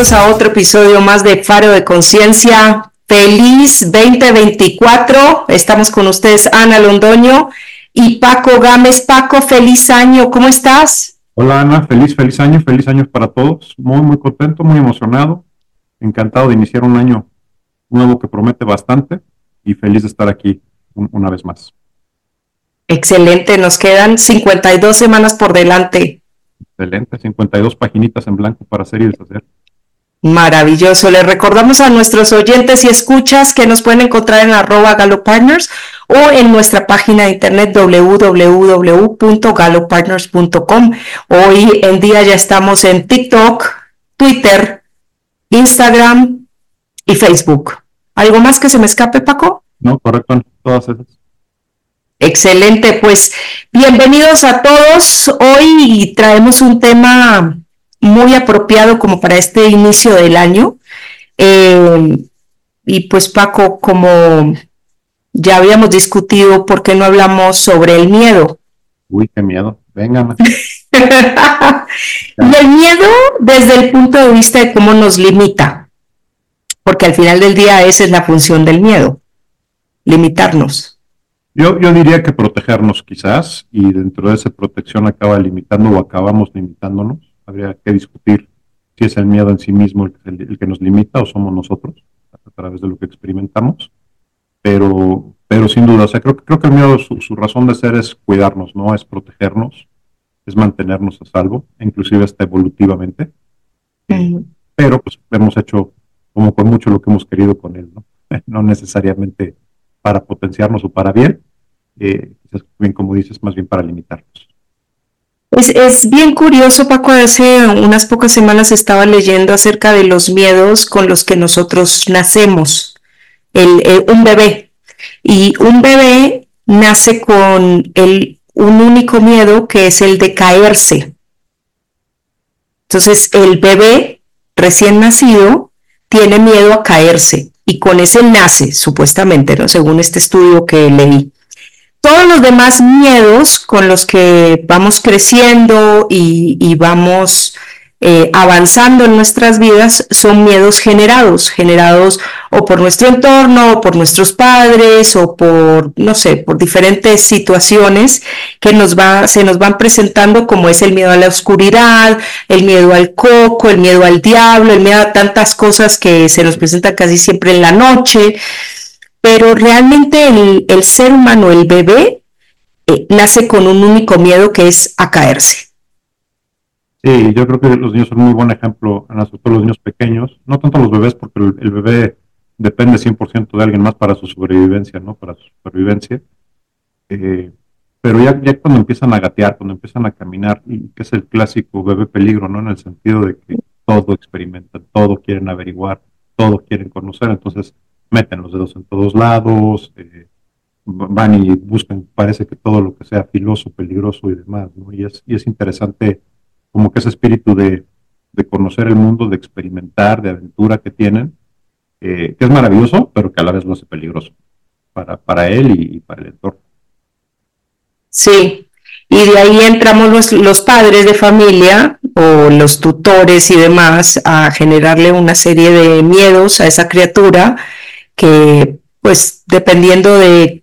bienvenidos a otro episodio más de Faro de Conciencia. Feliz 2024. Estamos con ustedes Ana Londoño y Paco Gámez. Paco, feliz año. ¿Cómo estás? Hola Ana, feliz, feliz año, feliz año para todos. Muy, muy contento, muy emocionado. Encantado de iniciar un año nuevo que promete bastante y feliz de estar aquí una vez más. Excelente, nos quedan 52 semanas por delante. Excelente, 52 paginitas en blanco para hacer y deshacer. Maravilloso. Les recordamos a nuestros oyentes y escuchas que nos pueden encontrar en arroba galopartners o en nuestra página de internet www.galopartners.com. Hoy en día ya estamos en TikTok, Twitter, Instagram y Facebook. ¿Algo más que se me escape, Paco? No, correcto, todas esas. Excelente, pues bienvenidos a todos. Hoy traemos un tema muy apropiado como para este inicio del año. Eh, y pues Paco, como ya habíamos discutido, ¿por qué no hablamos sobre el miedo? Uy, qué miedo. Venga. y el miedo desde el punto de vista de cómo nos limita, porque al final del día esa es la función del miedo, limitarnos. Yo, yo diría que protegernos quizás, y dentro de esa protección acaba limitando o acabamos limitándonos. Habría que discutir si es el miedo en sí mismo el, que nos limita o somos nosotros a través de lo que experimentamos. Pero, pero sin duda, o sea, creo, creo que el miedo, su, su razón de ser es cuidarnos, ¿no? Es protegernos, es mantenernos a salvo, inclusive hasta evolutivamente. Pero pues hemos hecho como con mucho lo que hemos querido con él, ¿no? no necesariamente para potenciarnos o para bien, eh, bien como dices, más bien para limitarnos. Es, es, bien curioso, Paco, hace unas pocas semanas estaba leyendo acerca de los miedos con los que nosotros nacemos, el, un bebé. Y un bebé nace con el, un único miedo que es el de caerse. Entonces, el bebé recién nacido tiene miedo a caerse y con ese nace, supuestamente, ¿no? según este estudio que leí. Todos los demás miedos con los que vamos creciendo y, vamos eh, avanzando en nuestras vidas son miedos generados, generados o por nuestro entorno, o por nuestros padres, o por, no sé, por diferentes situaciones que nos va, se nos van presentando, como es el miedo a la oscuridad, el miedo al coco, el miedo al diablo, el miedo a tantas cosas que se nos presentan casi siempre en la noche. Pero realmente el, ser humano, el bebé, eh, nace con un único miedo que es a caerse Sí, yo creo que los niños son un muy buen ejemplo, sobre todo los niños pequeños, no tanto los bebés, porque el, bebé depende 100% de alguien más para su sobrevivencia, ¿no? Para su supervivencia. Eh, pero ya, ya cuando empiezan a gatear, cuando empiezan a caminar, que es el clásico bebé peligro, ¿no? En el sentido de que todo experimentan, todo quieren averiguar, todo quieren conocer, entonces meten los dedos en todos lados, eh, van y buscan, parece que todo lo que sea filoso, peligroso y demás, ¿no? Y es, y es interesante como que ese espíritu de, conocer el mundo, de experimentar, de aventura que tienen, eh, que es maravilloso, pero que a la vez lo hace peligroso para, para él y, para el entorno. Sí, y de ahí entramos los, los, padres de familia o los tutores y demás a generarle una serie de miedos a esa criatura que, pues, dependiendo de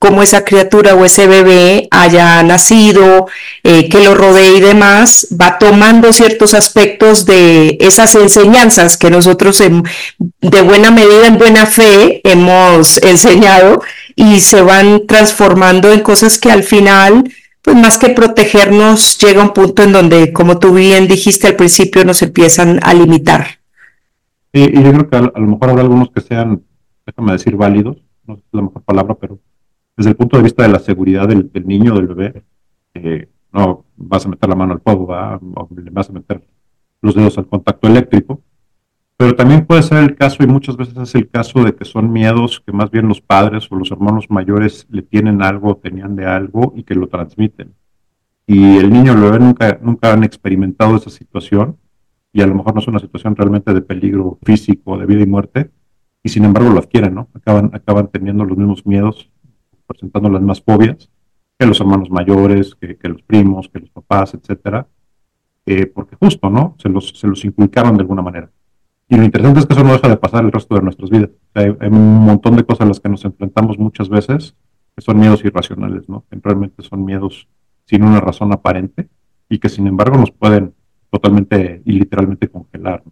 cómo esa criatura o ese bebé haya nacido, eh, que lo rodee y demás, va tomando ciertos aspectos de esas enseñanzas que nosotros de buena medida, en buena fe, hemos enseñado y se van transformando en cosas que al final, pues más que protegernos, llega un punto en donde, como tú bien dijiste al principio, nos empiezan a limitar. y yo creo que a, lo mejor habrá algunos que sean, déjame decir, válidos, no es la mejor palabra, pero desde el punto de vista de la seguridad del, niño, del bebé, eh, no vas a meter la mano al fuego, o le vas a meter los dedos al contacto eléctrico, pero también puede ser el caso, y muchas veces es el caso de que son miedos que más bien los padres o los hermanos mayores le tienen algo, tenían de algo y que lo transmiten. Y el niño o el bebé nunca, nunca han experimentado esa situación, y a lo mejor no es una situación realmente de peligro físico, de vida y muerte, y sin embargo lo adquieren, ¿no? Acaban, acaban teniendo los mismos miedos presentando las más fobias que los hermanos mayores, que, los primos, que los papás, etcétera, eh, porque justo, ¿no? Se los, se los inculcaron de alguna manera. Y lo interesante es que eso no deja de pasar el resto de nuestras vidas. hay, un montón de cosas a las que nos enfrentamos muchas veces que son miedos irracionales, ¿no? Que realmente son miedos sin una razón aparente y que sin embargo nos pueden totalmente y literalmente congelar.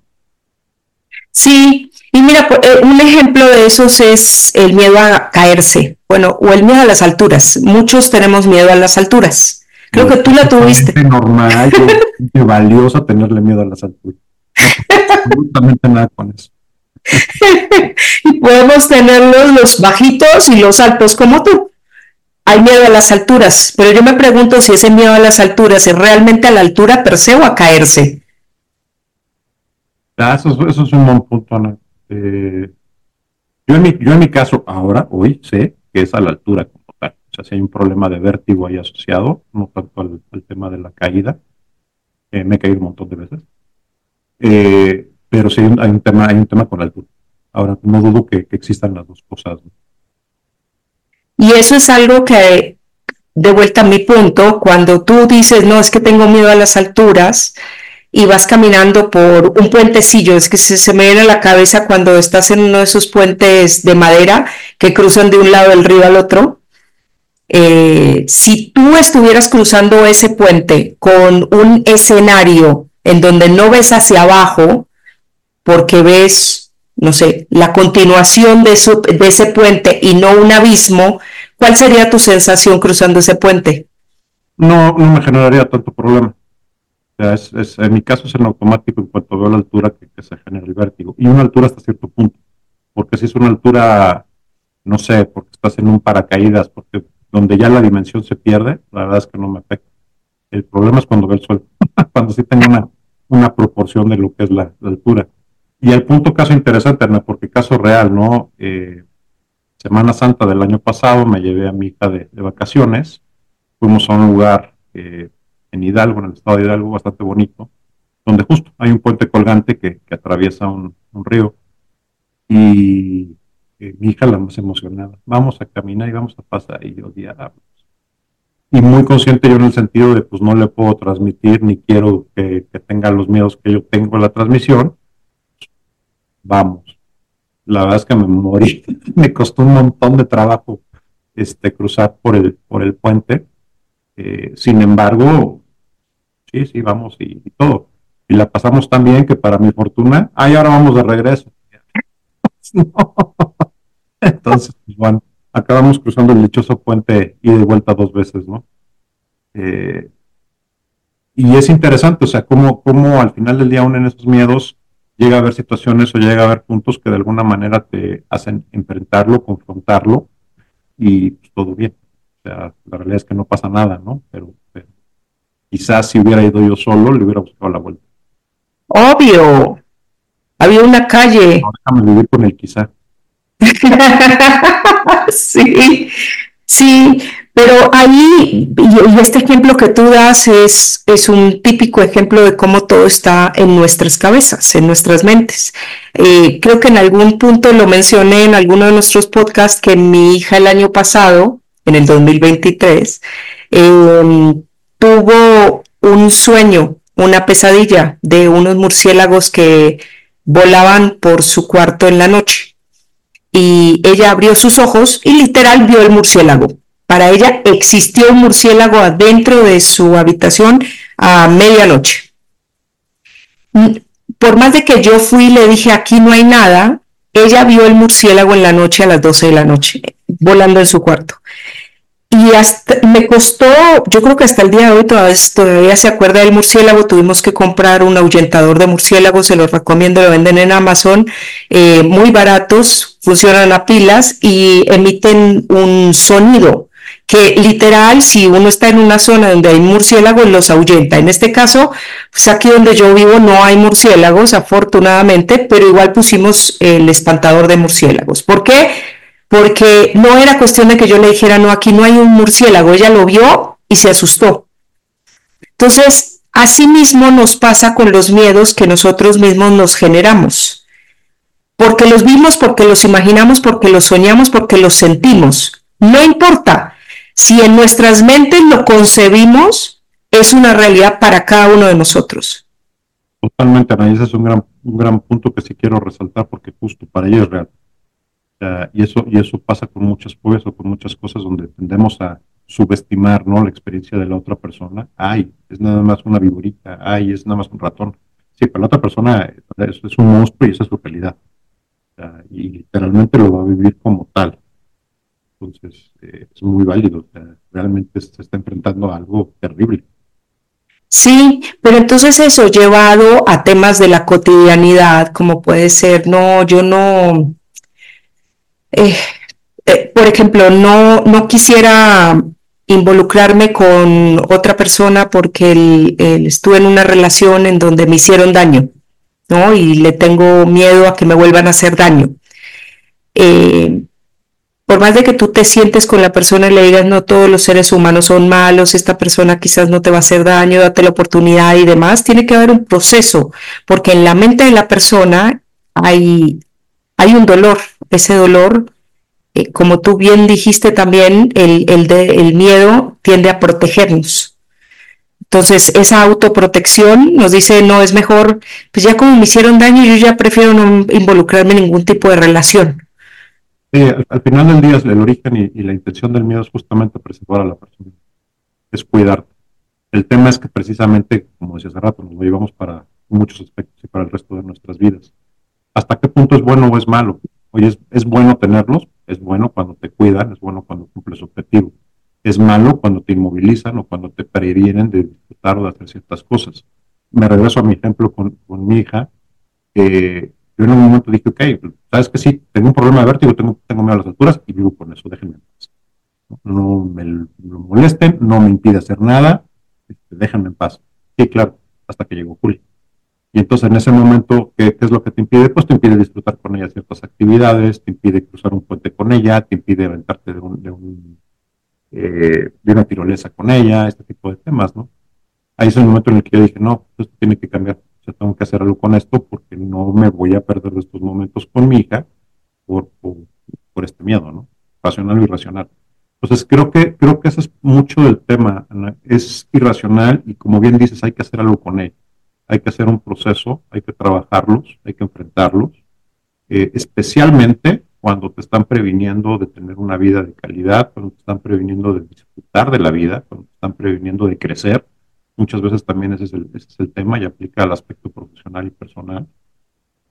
Sí, y mira, eh, un ejemplo de esos es el miedo a caerse, bueno, o el miedo a las alturas. Muchos tenemos miedo a las alturas. Creo que tú la tuviste. Es normal, es valioso tenerle miedo a las alturas. absolutamente nada con eso. y podemos tenerlos los bajitos y los altos como tú. Hay miedo a las alturas, pero yo me pregunto si ese miedo a las alturas es realmente a la altura per se o a caerse. Ah, eso, es un buen punto. Eh, yo, en mi, yo en mi caso, ahora, hoy, sé que es a la altura como tal. O sea, si hay un problema de vértigo ahí asociado, no tanto al, tema de la caída. Eh, me he caído un montón de veces. Eh, pero sí hay un, tema, hay un tema con la altura. Ahora, no dudo que, existan las dos cosas. Y eso es algo que, de vuelta a mi punto, cuando tú dices, no, es que tengo miedo a las alturas, y vas caminando por un puentecillo, es que se, me viene a la cabeza cuando estás en uno de esos puentes de madera que cruzan de un lado del río al otro. Eh, si tú estuvieras cruzando ese puente con un escenario en donde no ves hacia abajo, porque ves, no sé, la continuación de, de ese puente y no un abismo, ¿cuál sería tu sensación cruzando ese puente? No, no me generaría tanto problema es, en mi caso es en automático en cuanto veo la altura que, se genera el vértigo. Y una altura hasta cierto punto. Porque si es una altura, no sé, porque estás en un paracaídas, porque donde ya la dimensión se pierde, la verdad es que no me afecta. El problema es cuando veo el suelo, cuando sí tengo una, una proporción de lo que es la, altura. Y el punto caso interesante, Ana, porque caso real, ¿no? Eh, Semana Santa del año pasado me llevé a mi hija de, vacaciones, fuimos a un lugar eh, en Hidalgo, en el estado de Hidalgo, bastante bonito, donde justo hay un puente colgante que, atraviesa un, río. Y eh, mi hija la más emocionada, vamos a caminar y vamos a pasar, y yo, diablos. Y muy consciente yo en el sentido de, pues no le puedo transmitir, ni quiero que, tenga los miedos que yo tengo en la transmisión. Vamos. La verdad es que me morí, me costó un montón de trabajo este, cruzar por el, por el puente. Eh, sin embargo, sí, sí, vamos y, todo. Y la pasamos tan bien que para mi fortuna, ay, ahora vamos de regreso. Entonces, pues bueno, acabamos cruzando el dichoso puente y de vuelta dos veces, ¿no? Eh, y es interesante, o sea, cómo, cómo al final del día, aún en esos miedos, llega a haber situaciones o llega a haber puntos que de alguna manera te hacen enfrentarlo, confrontarlo y pues, todo bien. O sea, la realidad es que no pasa nada, ¿no? pero Quizás si hubiera ido yo solo, le hubiera buscado la vuelta. Obvio. Había una calle. No, déjame vivir con él, quizá. sí, sí, pero ahí, y, este ejemplo que tú das es, es un típico ejemplo de cómo todo está en nuestras cabezas, en nuestras mentes. Eh, creo que en algún punto lo mencioné en alguno de nuestros podcasts que mi hija el año pasado, en el 2023, eh, tuvo un sueño, una pesadilla de unos murciélagos que volaban por su cuarto en la noche. Y ella abrió sus ojos y literal vio el murciélago. Para ella existió un murciélago adentro de su habitación a medianoche. Por más de que yo fui y le dije aquí no hay nada, ella vio el murciélago en la noche a las 12 de la noche, volando en su cuarto. Y hasta, me costó, yo creo que hasta el día de hoy todavía, se acuerda del murciélago, tuvimos que comprar un ahuyentador de murciélago, se los recomiendo, lo venden en Amazon, eh, muy baratos, funcionan a pilas y emiten un sonido que literal, si uno está en una zona donde hay murciélagos, los ahuyenta. En este caso, pues aquí donde yo vivo no hay murciélagos, afortunadamente, pero igual pusimos el espantador de murciélagos. ¿Por qué? Porque no era cuestión de que yo le dijera, no, aquí no hay un murciélago, ella lo vio y se asustó. Entonces, así mismo nos pasa con los miedos que nosotros mismos nos generamos, porque los vimos, porque los imaginamos, porque los soñamos, porque los sentimos. No importa, si en nuestras mentes lo concebimos, es una realidad para cada uno de nosotros. Totalmente, Ana, ese es un gran, un gran punto que sí quiero resaltar porque justo para ella es real. Y, eso, y eso pasa con muchas fobias o con muchas cosas donde tendemos a subestimar ¿no? la experiencia de la otra persona. Ay, es nada más una viborita, ay, es nada más un ratón. Sí, para la otra persona es, es un monstruo y esa es su realidad. y literalmente lo va a vivir como tal. Entonces, eh, es muy válido. realmente se está enfrentando a algo terrible. Sí, pero entonces eso llevado a temas de la cotidianidad, como puede ser, no, yo no, eh, eh, por ejemplo, no, no quisiera involucrarme con otra persona porque estuve en una relación en donde me hicieron daño, ¿no? Y le tengo miedo a que me vuelvan a hacer daño. Eh, por más de que tú te sientes con la persona y le digas, no todos los seres humanos son malos, esta persona quizás no te va a hacer daño, date la oportunidad y demás, tiene que haber un proceso, porque en la mente de la persona hay, hay un dolor, ese dolor, eh, como tú bien dijiste también, el, el, el miedo tiende a protegernos. Entonces, esa autoprotección nos dice, no, es mejor, pues ya como me hicieron daño, yo ya prefiero no involucrarme en ningún tipo de relación al, final del día, el origen y, la intención del miedo es justamente preservar a la persona, es cuidarte. El tema es que precisamente, como decía hace rato, nos lo llevamos para muchos aspectos y para el resto de nuestras vidas. ¿Hasta qué punto es bueno o es malo? Oye, es, bueno tenerlos, es bueno cuando te cuidan, es bueno cuando cumples objetivo. Es malo cuando te inmovilizan o cuando te previenen de disfrutar o de hacer ciertas cosas. Me regreso a mi ejemplo con, mi hija, que yo en un momento dije, ok, sabes que sí, tengo un problema de vértigo, tengo, miedo a las alturas y vivo con eso, déjenme en. No, me lo molesten, no me impide hacer nada, este, déjenme en paz. Sí, claro, hasta que llegó Juli. Y entonces en ese momento, ¿qué, es lo que te impide? Pues te impide disfrutar con ella ciertas actividades, te impide cruzar un puente con ella, te impide aventarte de, un, de, un, eh, de una tirolesa con ella, este tipo de temas, ¿no? Ahí es el momento en el que yo dije, no, esto tiene que cambiar tengo que hacer algo con esto porque no me voy a perder estos momentos con mi hija por, por, este miedo, ¿no? Racional o irracional. Entonces, creo que, creo que ese es mucho del tema. Es irracional y como bien dices, hay que hacer algo con él. Hay que hacer un proceso, hay que trabajarlos, hay que enfrentarlos, eh, especialmente cuando te están previniendo de tener una vida de calidad, cuando te están previniendo de disfrutar de la vida, cuando te están previniendo de crecer, Muchas veces también ese es, el, es el tema y aplica al aspecto profesional y personal.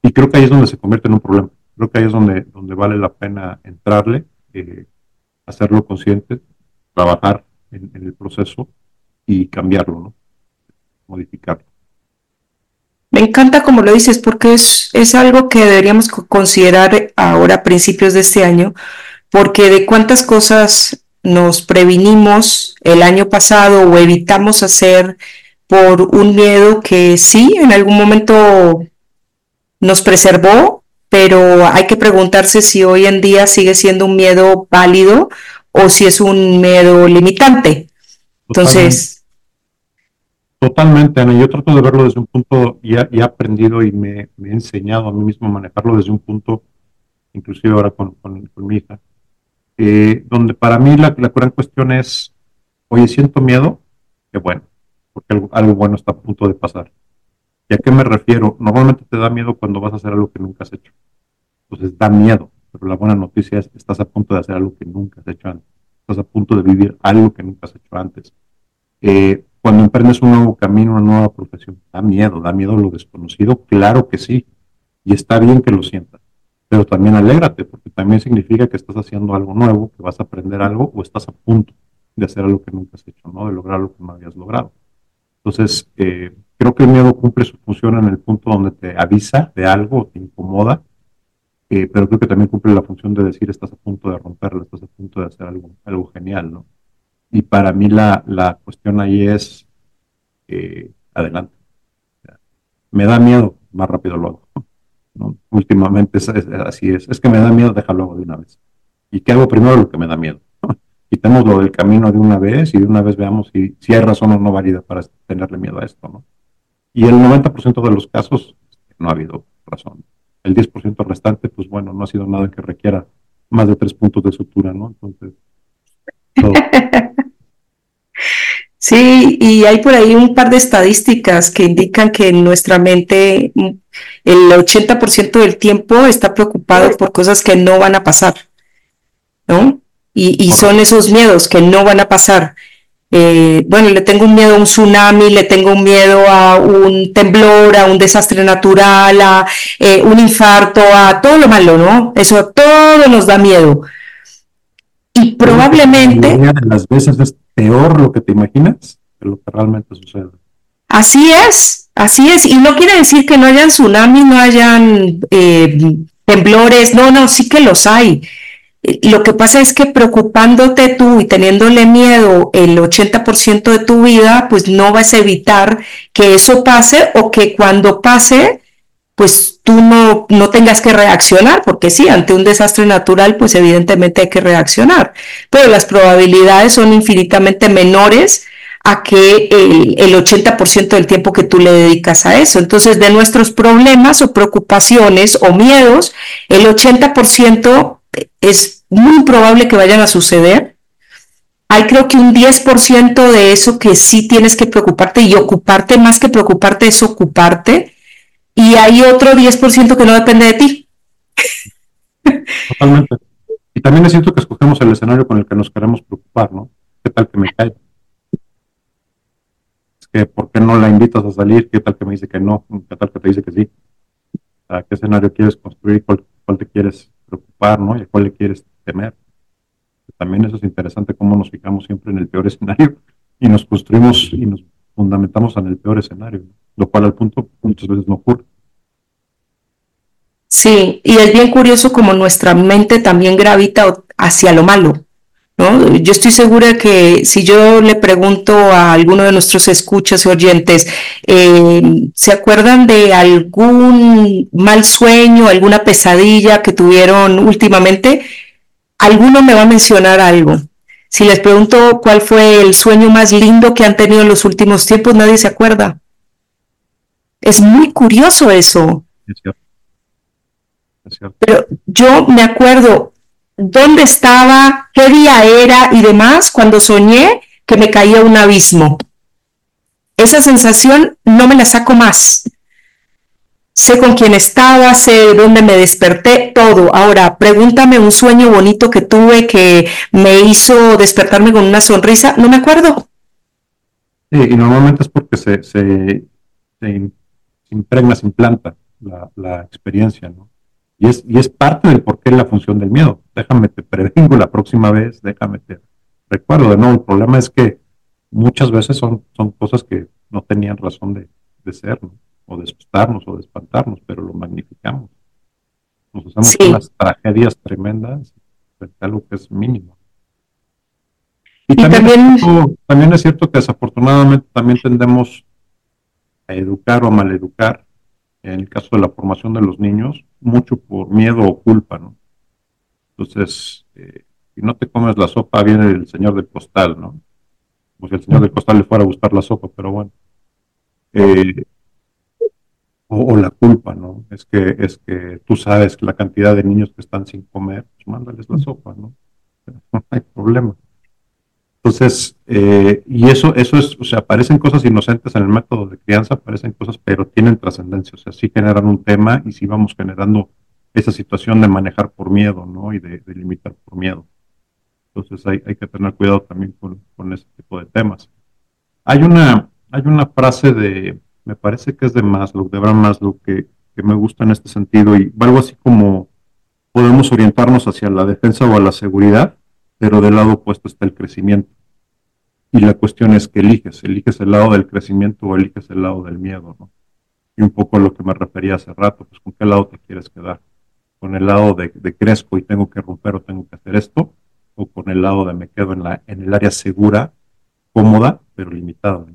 Y creo que ahí es donde se convierte en un problema. Creo que ahí es donde, vale la pena entrarle, eh, hacerlo consciente, trabajar en, el proceso y cambiarlo, ¿no? modificarlo. Me encanta como lo dices, porque es, es algo que deberíamos considerar ahora a principios de este año, porque de cuántas cosas nos previnimos el año pasado o evitamos hacer por un miedo que sí, en algún momento nos preservó, pero hay que preguntarse si hoy en día sigue siendo un miedo válido o si es un miedo limitante. Entonces... Totalmente, Ana. Yo trato de verlo desde un punto, y he aprendido y me, he enseñado a mí mismo a manejarlo desde un punto, inclusive ahora con, mi hija, eh, donde para mí la, gran cuestión es, oye, siento miedo, qué bueno, porque algo, bueno está a punto de pasar. ¿Y a qué me refiero? Normalmente te da miedo cuando vas a hacer algo que nunca has hecho. Entonces da miedo, pero la buena noticia es que estás a punto de hacer algo que nunca has hecho antes. Estás a punto de vivir algo que nunca has hecho antes. Eh, cuando emprendes un nuevo camino, una nueva profesión, da miedo, da miedo lo desconocido, claro que sí. Y está bien que lo sientas pero también alégrate, porque también significa que estás haciendo algo nuevo, que vas a aprender algo o estás a punto de hacer algo que nunca has hecho, ¿no? De lograr lo que no habías logrado. Entonces, eh, creo que el miedo cumple su función en el punto donde te avisa de algo te incomoda, eh, pero creo que también cumple la función de decir estás a punto de romperlo, estás a punto de hacer algo, algo genial, ¿no? Y para mí la, la cuestión ahí es, eh, adelante. Me da miedo, más rápido lo hago. Últimamente es, así es. Es que me da miedo, déjalo de una vez. ¿Y qué hago primero? Lo que me da miedo. Quitemos lo del camino de una vez y de una vez veamos si, si hay razón o no válida para tenerle miedo a esto, ¿no? Y el 90% de los casos no ha habido razón. El 10% restante, pues bueno, no ha sido nada que requiera más de tres puntos de sutura, ¿no? Entonces, Sí, y hay por ahí un par de estadísticas que indican que en nuestra mente mm, el 80% del tiempo está preocupado por cosas que no van a pasar, ¿no? Y, son esos miedos que no van a pasar. Eh, bueno, le tengo un miedo a un tsunami, le tengo un miedo a un temblor, a un desastre natural, a eh, un infarto, a todo lo malo, ¿no? Eso todo nos da miedo. Y probablemente... de las veces es peor lo que te imaginas que lo que realmente sucede. Así es, así es. Y no quiere decir que no hayan tsunamis, no hayan eh, temblores, no, no, sí que los hay. Lo que pasa es que preocupándote tú y teniéndole miedo el 80% de tu vida, pues no vas a evitar que eso pase o que cuando pase pues tú no, no tengas que reaccionar, porque sí, ante un desastre natural, pues evidentemente hay que reaccionar, pero las probabilidades son infinitamente menores a que el, el 80% del tiempo que tú le dedicas a eso. Entonces, de nuestros problemas o preocupaciones o miedos, el 80% es muy improbable que vayan a suceder. Hay creo que un 10% de eso que sí tienes que preocuparte y ocuparte más que preocuparte es ocuparte y hay otro 10% que no depende de ti. Totalmente. Y también es cierto que escogemos el escenario con el que nos queremos preocupar, ¿no? ¿Qué tal que me cae? Es que, ¿por qué no la invitas a salir? ¿Qué tal que me dice que no? ¿Qué tal que te dice que sí? ¿A qué escenario quieres construir? ¿Cuál, cuál te quieres preocupar, ¿no? ¿Y a cuál le quieres temer? También eso es interesante cómo nos fijamos siempre en el peor escenario y nos construimos y nos fundamentamos en el peor escenario, lo cual al punto muchas veces no ocurre. Sí, y es bien curioso como nuestra mente también gravita hacia lo malo. ¿no? Yo estoy segura que si yo le pregunto a alguno de nuestros escuchas y oyentes, eh, ¿se acuerdan de algún mal sueño, alguna pesadilla que tuvieron últimamente? Alguno me va a mencionar algo. Si les pregunto cuál fue el sueño más lindo que han tenido en los últimos tiempos, nadie se acuerda. Es muy curioso eso. Pero yo me acuerdo dónde estaba, qué día era y demás cuando soñé que me caía un abismo. Esa sensación no me la saco más sé con quién estaba, sé dónde me desperté, todo. Ahora, pregúntame un sueño bonito que tuve que me hizo despertarme con una sonrisa, no me acuerdo. Sí, y normalmente es porque se, se, impregna, se implanta la, experiencia, ¿no? Y es, y es parte del porqué la función del miedo. Déjame te prevengo la próxima vez, déjame te recuerdo. De nuevo, el problema es que muchas veces son, son cosas que no tenían razón de, de ser, ¿no? o de asustarnos o de espantarnos, pero lo magnificamos. Nos hacemos unas tragedias tremendas frente a algo que es mínimo. Y, también, también... Es cierto, que desafortunadamente también tendemos a educar o a maleducar, en el caso de la formación de los niños, mucho por miedo o culpa, ¿no? Entonces, eh, si no te comes la sopa, viene el señor del costal, ¿no? Como si el señor del costal le fuera a gustar la sopa, pero bueno. Eh, o, la culpa, ¿no? Es que, es que tú sabes la cantidad de niños que están sin comer, pues mándales la sopa, ¿no? No hay problema. Entonces, eh, y eso, eso es, o sea, parecen cosas inocentes en el método de crianza, parecen cosas, pero tienen trascendencia, o sea, sí generan un tema y sí vamos generando esa situación de manejar por miedo, ¿no? Y de, limitar por miedo. Entonces hay, hay que tener cuidado también con, con ese tipo de temas. Hay una, hay una frase de, me parece que es de Maslow, de Abraham Maslow, que, que me gusta en este sentido y algo así como podemos orientarnos hacia la defensa o a la seguridad, pero del lado opuesto está el crecimiento. Y la cuestión es que eliges, eliges el lado del crecimiento o eliges el lado del miedo, ¿no? Y un poco a lo que me refería hace rato, pues con qué lado te quieres quedar, con el lado de, crezco y tengo que romper o tengo que hacer esto, o con el lado de me quedo en, la, en el área segura, cómoda, pero limitada.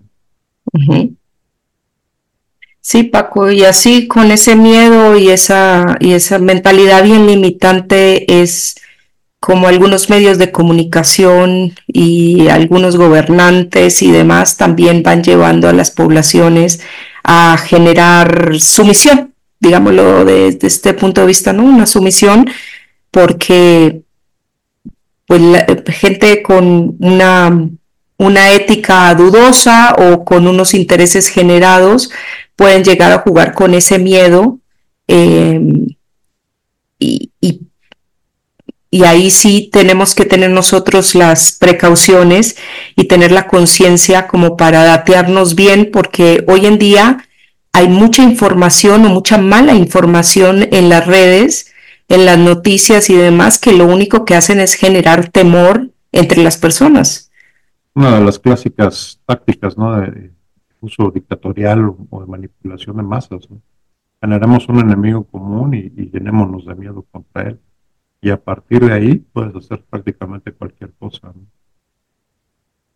Sí, Paco, y así con ese miedo y esa, y esa mentalidad bien limitante es como algunos medios de comunicación y algunos gobernantes y demás también van llevando a las poblaciones a generar sumisión, digámoslo desde este punto de vista, ¿no? Una sumisión porque pues gente con una una ética dudosa o con unos intereses generados pueden llegar a jugar con ese miedo em, y, y, ahí sí tenemos que tener nosotros las precauciones y tener la conciencia como para datearnos bien porque hoy en día hay mucha información o mucha mala información en las redes, en las noticias y demás que lo único que hacen es generar temor entre las personas una de las clásicas tácticas ¿no? de uso dictatorial o de manipulación de masas. Generamos un enemigo común y, llenémonos de miedo contra él. Y a partir de ahí puedes hacer prácticamente cualquier cosa.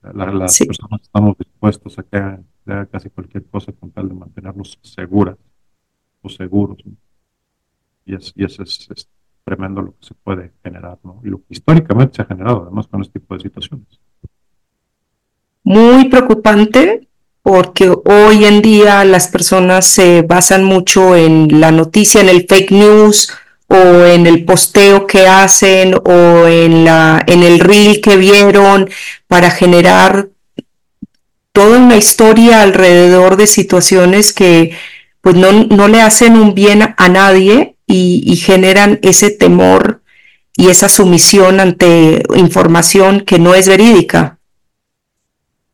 las personas estamos dispuestos a que hagan, casi cualquier cosa con tal de mantenernos seguras o seguros. Y, es, y eso es, es, tremendo lo que se puede generar, ¿no? Y lo que históricamente se ha generado, además, con este tipo de situaciones muy preocupante porque hoy en día las personas se basan mucho en la noticia, en el fake news o en el posteo que hacen o en, la, en el reel que vieron para generar toda una historia alrededor de situaciones que pues no, no le hacen un bien a nadie y, generan ese temor y esa sumisión ante información que no es verídica.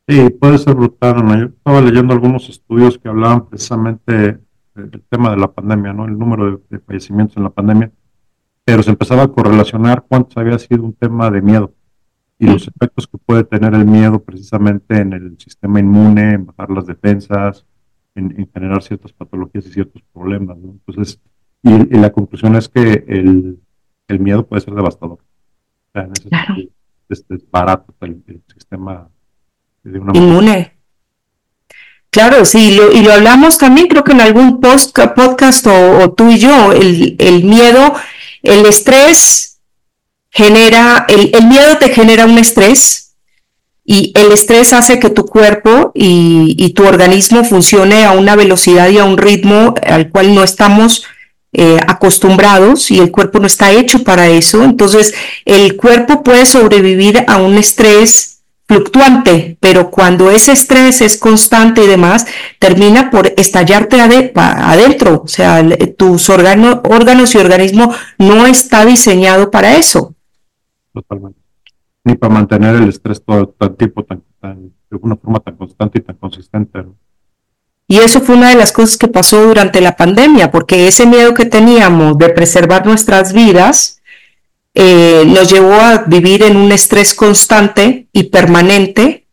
Sí, puede ser brutal. Yo estaba leyendo algunos estudios que hablaban precisamente del tema de la pandemia, ¿no? El número de, fallecimientos en la pandemia, pero se empezaba a correlacionar cuántos había sido un tema de miedo y los efectos que puede tener el miedo precisamente en el sistema inmune, en bajar las defensas, en, generar ciertas patologías y ciertos problemas, ¿no? Entonces, y, la conclusión es que el, miedo puede ser devastador. O sea, en ese sentido, este, es barato el sistema Inmune. Claro, sí, y lo hablamos también, creo que en algún post, podcast o, tú y yo, el, el, miedo, el estrés genera, el, miedo te genera un estrés y el estrés hace que tu cuerpo y, y, tu organismo funcione a una velocidad y a un ritmo al cual no estamos eh, acostumbrados y el cuerpo no está hecho para eso. Entonces, el cuerpo puede sobrevivir a un estrés fluctuante, pero cuando ese estrés es constante y demás, termina por estallarte adentro. O sea, tus órganos y organismo no está diseñado para eso. Totalmente. Ni para mantener el estrés todo el tiempo tan, de una forma tan constante y tan consistente. Y eso fue una de las cosas que pasó durante la pandemia, porque ese miedo que teníamos de preservar nuestras vidas, eh, nos llevó a vivir en un estrés constante y permanente,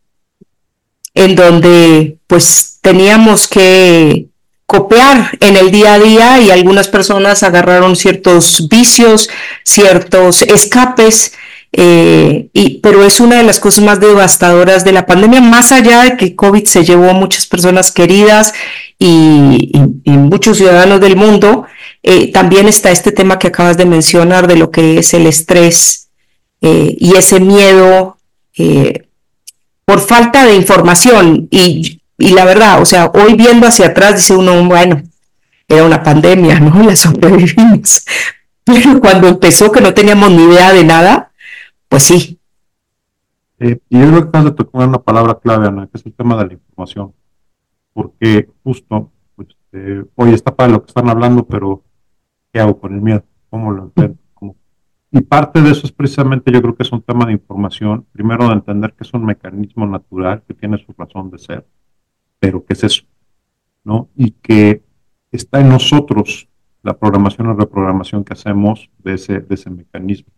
en donde pues teníamos que copiar en el día a día y algunas personas agarraron ciertos vicios, ciertos escapes, eh, y, pero es una de las cosas más devastadoras de la pandemia, más allá de que COVID se llevó a muchas personas queridas y muchos ciudadanos del mundo, eh, también está este tema que acabas de mencionar de lo que es el estrés eh, y ese miedo eh, por falta de información. Y, y, la verdad, o sea, hoy viendo hacia atrás dice uno, bueno, era una pandemia, ¿no? La sobrevivimos. Pero cuando empezó que no teníamos ni idea de nada, pues sí. y yo creo que acabas de tocar una palabra clave, Ana, que es el tema de la información. Porque justo, pues, hoy está para lo que están hablando, pero ¿Qué hago con el miedo? ¿Cómo lo entiendo? Y parte de eso es precisamente, yo creo que es un tema de información. Primero, de entender que es un mecanismo natural que tiene su razón de ser, pero que es eso, ¿no? Y que está en nosotros la programación o reprogramación que hacemos de ese, de ese mecanismo.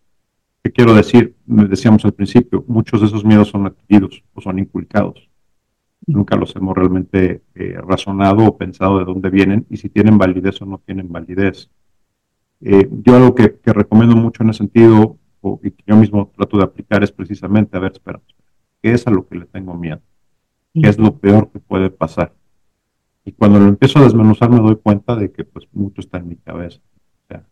¿Qué quiero decir? Decíamos al principio, muchos de esos miedos son adquiridos o son inculcados. Nunca los hemos realmente eh, razonado o pensado de dónde vienen y si tienen validez o no tienen validez. Eh, yo algo que, recomiendo mucho en ese sentido, y que yo mismo trato de aplicar, es precisamente, a ver, espera, ¿qué es a lo que le tengo miedo? ¿Qué es lo peor que puede pasar? Y cuando lo empiezo a desmenuzar me doy cuenta de que pues mucho está en mi cabeza. O sea,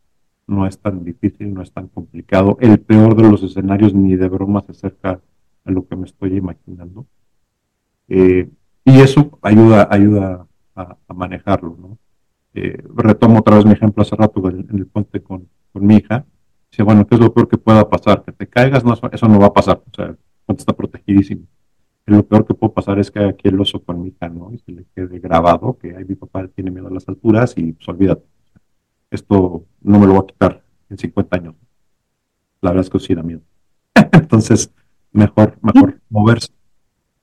no es tan difícil, no es tan complicado. El peor de los escenarios ni de broma se acerca a lo que me estoy imaginando. Eh, y eso ayuda, ayuda a, a manejarlo, ¿no? Eh, retomo otra vez mi ejemplo hace rato en, el puente con, mi hija, dice, bueno, ¿qué es lo peor que pueda pasar? Que te caigas, no, eso no va a pasar, o sea, el puente está protegidísimo. lo peor que puede pasar es que aquí el oso con mi hija, ¿no? Y se le quede grabado que ay, mi papá tiene miedo a las alturas y pues olvídate. Esto no me lo va a quitar en 50 años. La verdad es que sí da miedo. Entonces, mejor, mejor moverse.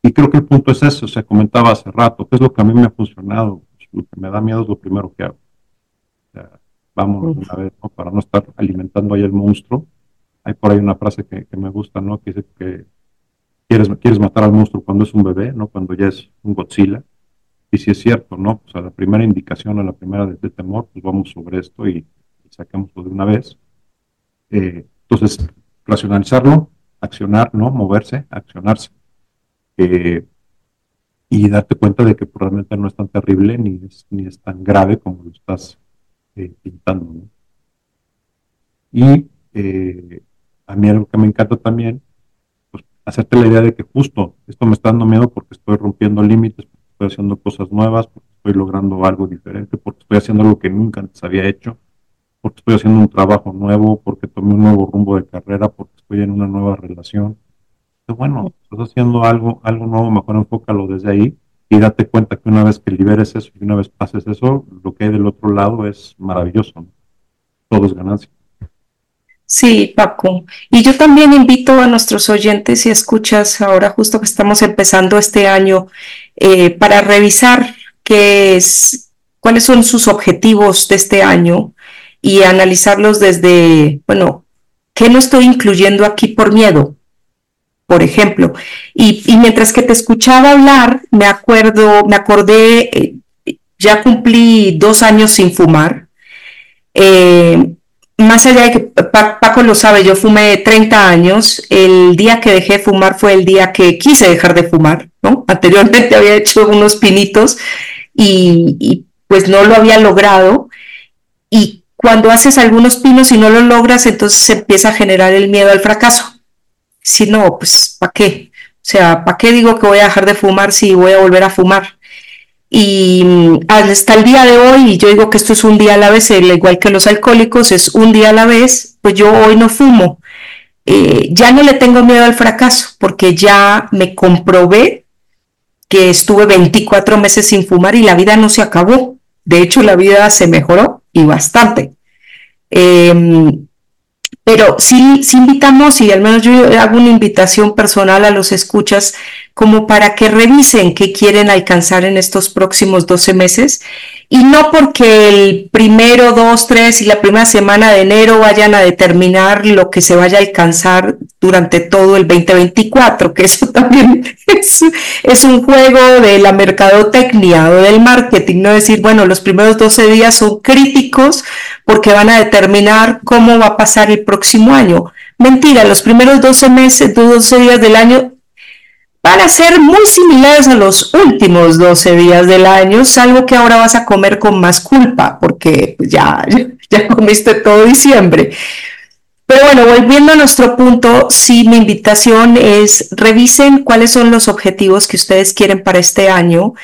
Y creo que el punto es eso, o sea, comentaba hace rato, ¿qué es lo que a mí me ha funcionado? Lo que me da miedo es lo primero que hago. O sea, vámonos una vez, ¿no? Para no estar alimentando ahí el monstruo. Hay por ahí una frase que, que me gusta, ¿no? Que dice que quieres, quieres matar al monstruo cuando es un bebé, ¿no? Cuando ya es un Godzilla. Y si es cierto, ¿no? Pues a la primera indicación, a la primera de, temor, pues vamos sobre esto y, saquémoslo de una vez. Eh, entonces, racionalizarlo, accionar, ¿no? Moverse, accionarse. Eh, y darte cuenta de que probablemente no es tan terrible ni es, ni es tan grave como lo estás eh, pintando. Y a mí algo que me encanta también hacerte la idea de que justo esto me está dando miedo porque estoy rompiendo límites, porque estoy haciendo cosas nuevas, porque estoy logrando algo diferente, porque estoy haciendo algo que nunca antes había hecho, porque estoy haciendo un trabajo nuevo, porque tomé un nuevo rumbo de carrera, porque estoy en una nueva relación. Entonces, bueno, estás haciendo algo, algo nuevo, mejor enfócalo desde ahí y date cuenta que una vez que liberes eso y una vez pases eso, lo que hay del otro lado es maravilloso. Todo es ganancia. Sí, Paco. Y yo también invito a nuestros oyentes y escuchas ahora justo que estamos empezando este año eh, para revisar qué es, cuáles son sus objetivos de este año y analizarlos desde, bueno, ¿qué no estoy incluyendo aquí por miedo? Por ejemplo. Y, mientras que te escuchaba hablar, me acuerdo, me acordé, eh, ya cumplí dos años sin fumar. Eh, más allá de que Paco lo sabe, yo fumé 30 años, el día que dejé de fumar fue el día que quise dejar de fumar, ¿no? Anteriormente había hecho unos pinitos y, pues no lo había logrado. Y cuando haces algunos pinos y no lo logras, entonces se empieza a generar el miedo al fracaso. Si no, pues ¿para qué? O sea, ¿para qué digo que voy a dejar de fumar si voy a volver a fumar? Y mm, hasta el día de hoy, yo digo que esto es un día a la vez, igual que los alcohólicos, es un día a la vez, pues yo hoy no fumo. Eh, ya no le tengo miedo al fracaso, porque ya me comprobé que estuve 24 meses sin fumar y la vida no se acabó. De hecho, la vida se mejoró y bastante. Em, pero sí, sí invitamos, y al menos yo hago una invitación personal a los escuchas, como para que revisen qué quieren alcanzar en estos próximos 12 meses y no porque el primero, dos, tres y la primera semana de enero vayan a determinar lo que se vaya a alcanzar durante todo el 2024, que eso también es, un juego de la mercadotecnia o del marketing, no decir, bueno, los primeros 12 días son críticos porque van a determinar cómo va a pasar el próximo año. Mentira, los primeros 12 meses, 12 días del año van a ser muy similares a los últimos 12 días del año, salvo que ahora vas a comer con más culpa, porque ya, ya comiste todo diciembre. Pero bueno, volviendo a nuestro punto, sí, mi invitación es revisen cuáles son los objetivos que ustedes quieren para este año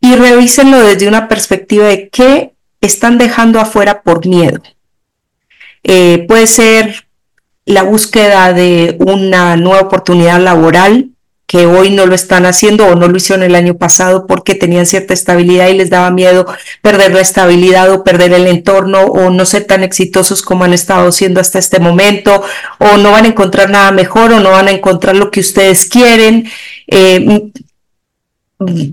y revísenlo desde una perspectiva de qué están dejando afuera por miedo. Eh, puede ser la búsqueda de una nueva oportunidad laboral, que hoy no lo están haciendo o no lo hicieron el año pasado porque tenían cierta estabilidad y les daba miedo perder la estabilidad o perder el entorno o no ser tan exitosos como han estado siendo hasta este momento o no van a encontrar nada mejor o no van a encontrar lo que ustedes quieren. Eh,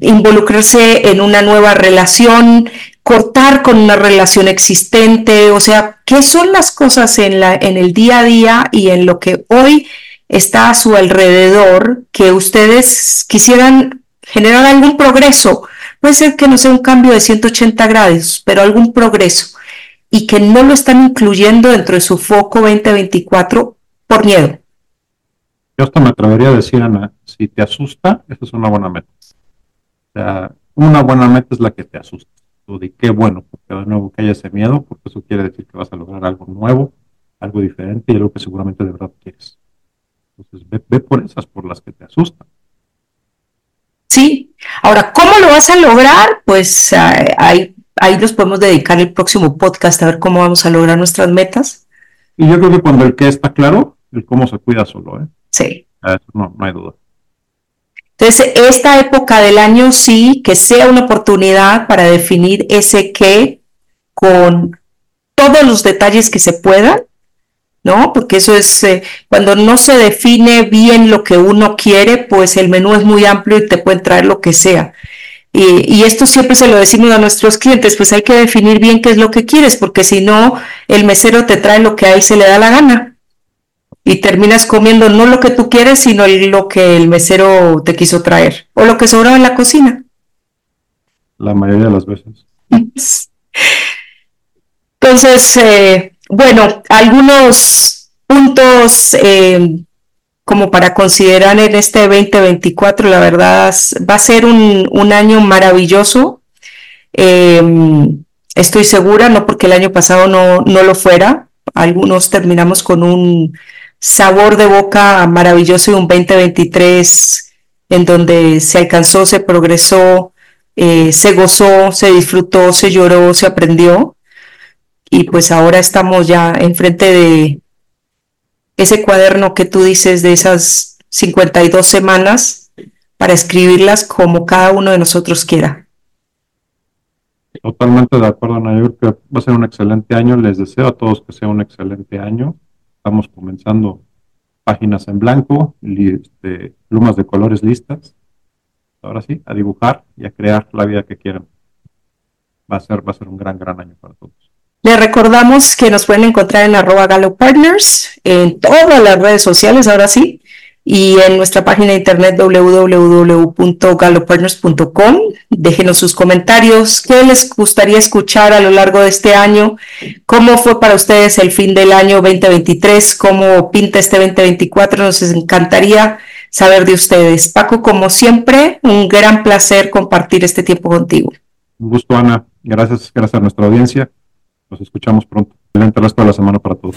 involucrarse en una nueva relación, cortar con una relación existente, o sea, ¿qué son las cosas en, la, en el día a día y en lo que hoy está a su alrededor que ustedes quisieran generar algún progreso. Puede ser que no sea un cambio de 180 grados, pero algún progreso y que no lo están incluyendo dentro de su foco 2024 por miedo. Yo hasta me atrevería a decir, Ana, si te asusta, esa es una buena meta. O sea, una buena meta es la que te asusta. Tú di qué bueno, porque de nuevo que haya ese miedo, porque eso quiere decir que vas a lograr algo nuevo, algo diferente y algo que seguramente de verdad quieres. Entonces, ve, por esas, por las que te asustan. Sí. Ahora, ¿cómo lo vas a lograr? Pues eh, ahí, ahí nos podemos dedicar el próximo podcast a ver cómo vamos a lograr nuestras metas. Y yo creo que cuando el qué está claro, el cómo se cuida solo, ¿eh? Sí. Eso no, no hay duda. Entonces, esta época del año sí que sea una oportunidad para definir ese qué con todos los detalles que se puedan, ¿no? Porque eso es, eh, cuando no se define bien lo que uno quiere, pues el menú es muy amplio y te puede traer lo que sea. Y, esto siempre se lo decimos a nuestros clientes, pues hay que definir bien qué es lo que quieres, porque si no, el mesero te trae lo que ahí se le da la gana. Y terminas comiendo no lo que tú quieres, sino lo que el mesero te quiso traer, o lo que sobraba en la cocina. La mayoría de las veces. Entonces, eh, bueno, algunos puntos eh, como para considerar en este 2024, la verdad va a ser un, año maravilloso. Em, estoy segura, no porque el año pasado no, no lo fuera, algunos terminamos con un sabor de boca maravilloso y un 2023 en donde se alcanzó, se progresó, eh, se gozó, se disfrutó, se lloró, se aprendió. Y pues ahora estamos ya enfrente de, ese cuaderno que tú dices de esas 52 semanas para escribirlas como cada uno de nosotros quiera. Totalmente de acuerdo, Nayur, que va a ser un excelente año. Les deseo a todos que sea un excelente año. Estamos comenzando páginas en blanco, este, plumas de colores listas. Ahora sí, a dibujar y a crear la vida que quieran. Va a ser, va a ser un gran, gran año para todos. Les recordamos que nos pueden encontrar en arroba Partners, en todas las redes sociales, ahora sí, y en nuestra página de internet www.galopartners.com. Déjenos sus comentarios, qué les gustaría escuchar a lo largo de este año, cómo fue para ustedes el fin del año 2023, cómo pinta este 2024, nos encantaría saber de ustedes. Paco, como siempre, un gran placer compartir este tiempo contigo. Un gusto, Ana. Gracias, gracias a nuestra audiencia. Nos escuchamos pronto. Excelente resto de la semana para todos.